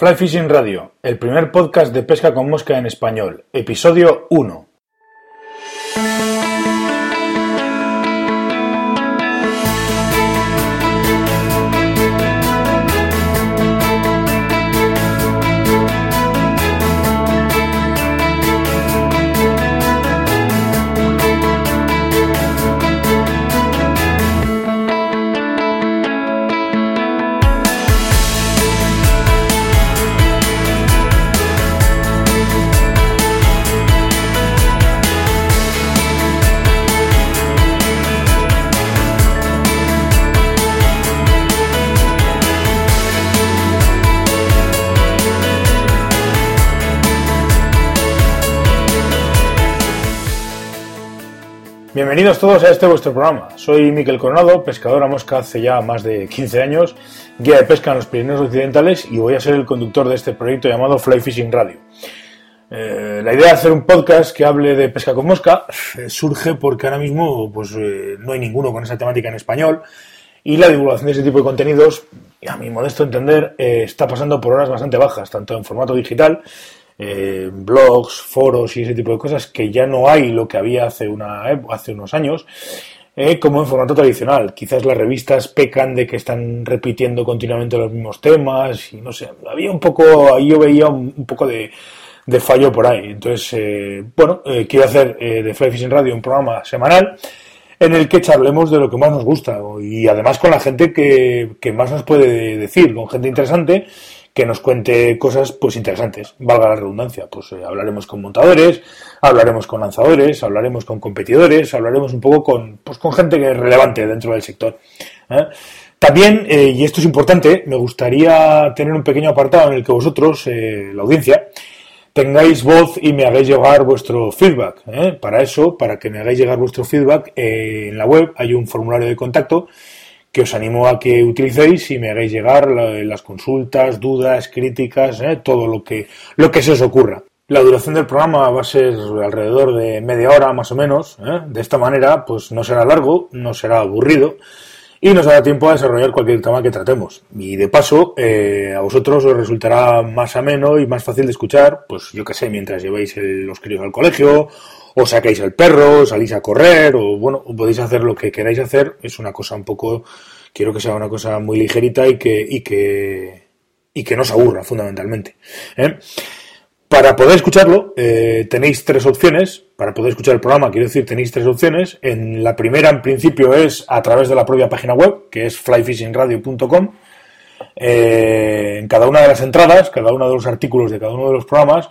Fly Fishing Radio, el primer podcast de pesca con mosca en español, episodio 1. Bienvenidos todos a este vuestro programa. Soy Miquel Coronado, pescador a mosca hace ya más de 15 años, guía de pesca en los Pirineos Occidentales y voy a ser el conductor de este proyecto llamado Fly Fishing Radio. Eh, la idea de hacer un podcast que hable de pesca con mosca eh, surge porque ahora mismo pues, eh, no hay ninguno con esa temática en español y la divulgación de ese tipo de contenidos, a mi modesto entender, está pasando por horas bastante bajas, tanto en formato digital eh, blogs, foros y ese tipo de cosas que ya no hay lo que había hace, hace unos años, eh, como en formato tradicional. Quizás las revistas pecan de que están repitiendo continuamente los mismos temas y no sé, había un poco, ahí yo veía un, poco de, fallo por ahí. Entonces, eh, bueno, quiero hacer de Fly Fishing Radio un programa semanal en el que charlemos de lo que más nos gusta y además con la gente que más nos puede decir, con gente interesante que nos cuente cosas pues interesantes, valga la redundancia. Pues eh, hablaremos con montadores, hablaremos con lanzadores, hablaremos con competidores, hablaremos un poco con, pues, con gente que es relevante dentro del sector. ¿eh? También, eh, y esto es importante, me gustaría tener un pequeño apartado en el que vosotros, la audiencia, tengáis voz y me hagáis llegar vuestro feedback. Para eso, para que me hagáis llegar vuestro feedback, en la web hay un formulario de contacto que os animo a que utilicéis y me hagáis llegar las consultas, dudas, críticas, ¿eh? todo lo que, lo que se os ocurra. La duración del programa va a ser alrededor de media hora más o menos. ¿eh? De esta manera, pues no será largo, no será aburrido y nos dará tiempo a desarrollar cualquier tema que tratemos. Y de paso, eh, a vosotros os resultará más ameno y más fácil de escuchar, pues yo qué sé, mientras lleváis los críos al colegio o sacáis el perro, salís a correr, o bueno, podéis hacer lo que queráis hacer. Es una cosa un poco, quiero que sea una cosa muy ligerita y que, y que, y que no os aburra, fundamentalmente. ¿eh? Para poder escucharlo, eh, tenéis tres opciones. Para poder escuchar el programa, quiero decir, tenéis tres opciones. En la primera, en principio, es a través de la propia página web, que es flyfishingradio.com. Eh, en cada una de las entradas, cada uno de los artículos de cada uno de los programas,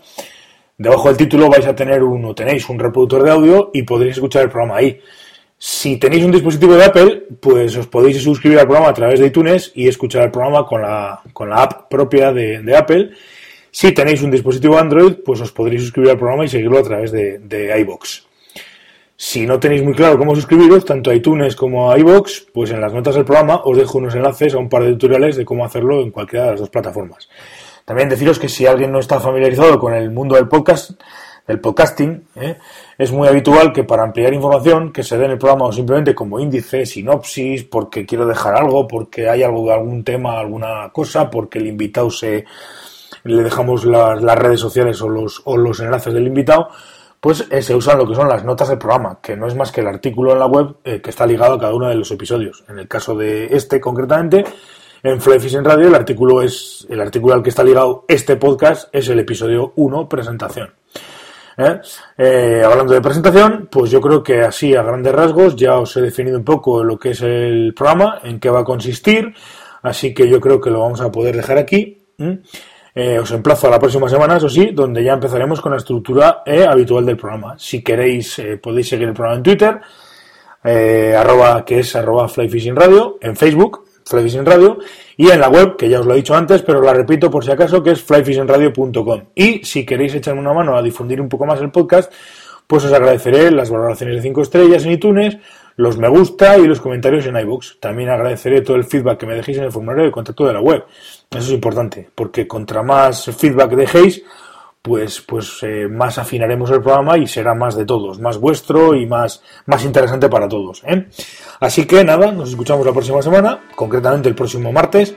Debajo del título vais a tener uno, tenéis un reproductor de audio y podréis escuchar el programa ahí. Si tenéis un dispositivo de Apple, pues os podéis suscribir al programa a través de iTunes y escuchar el programa con la, con la app propia de, Apple. Si tenéis un dispositivo Android, pues os podréis suscribir al programa y seguirlo a través de, de iBox. Si no tenéis muy claro cómo suscribiros, tanto a iTunes como a iBox, pues en las notas del programa os dejo unos enlaces a un par de tutoriales de cómo hacerlo en cualquiera de las dos plataformas. También deciros que si alguien no está familiarizado con el mundo del podcast, del podcasting, ¿eh? es muy habitual que para ampliar información que se dé en el programa o simplemente como índice, sinopsis, porque quiero dejar algo, porque hay algo, algún tema, alguna cosa, porque el invitado se le dejamos las, redes sociales o los, o los enlaces del invitado, pues eh, se usan lo que son las notas del programa, que no es más que el artículo en la web eh, que está ligado a cada uno de los episodios. En el caso de este concretamente, en Fly Fishing Radio. El artículo es el artículo al que está ligado este podcast es el episodio 1, presentación. ¿Eh? Eh, hablando de presentación, pues yo creo que así a grandes rasgos ya os he definido un poco lo que es el programa, en qué va a consistir, así que yo creo que lo vamos a poder dejar aquí. Eh, os emplazo a la próxima semana, eso sí, donde ya empezaremos con la estructura habitual del programa. Si queréis, podéis seguir el programa en Twitter, arroba, que es arroba Flyfishing Radio, en Facebook, Flyfishing Radio, y en la web, que ya os lo he dicho antes, pero la repito por si acaso, que es flyfishingradio.com. Y si queréis echarme una mano a difundir un poco más el podcast, pues os agradeceré las valoraciones de 5 estrellas en iTunes, los me gusta y los comentarios en iBooks. También agradeceré todo el feedback que me dejéis en el formulario de contacto de la web. Eso es importante, porque contra más feedback dejéis, pues, pues eh, más afinaremos el programa y será más de todos, más vuestro y más, más interesante para todos. ¿eh? Así que nada, nos escuchamos la próxima semana, concretamente el próximo martes,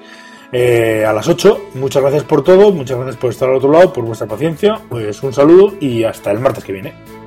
eh, a las 8. Muchas gracias por todo, muchas gracias por estar al otro lado, por vuestra paciencia. Pues un saludo y hasta el martes que viene.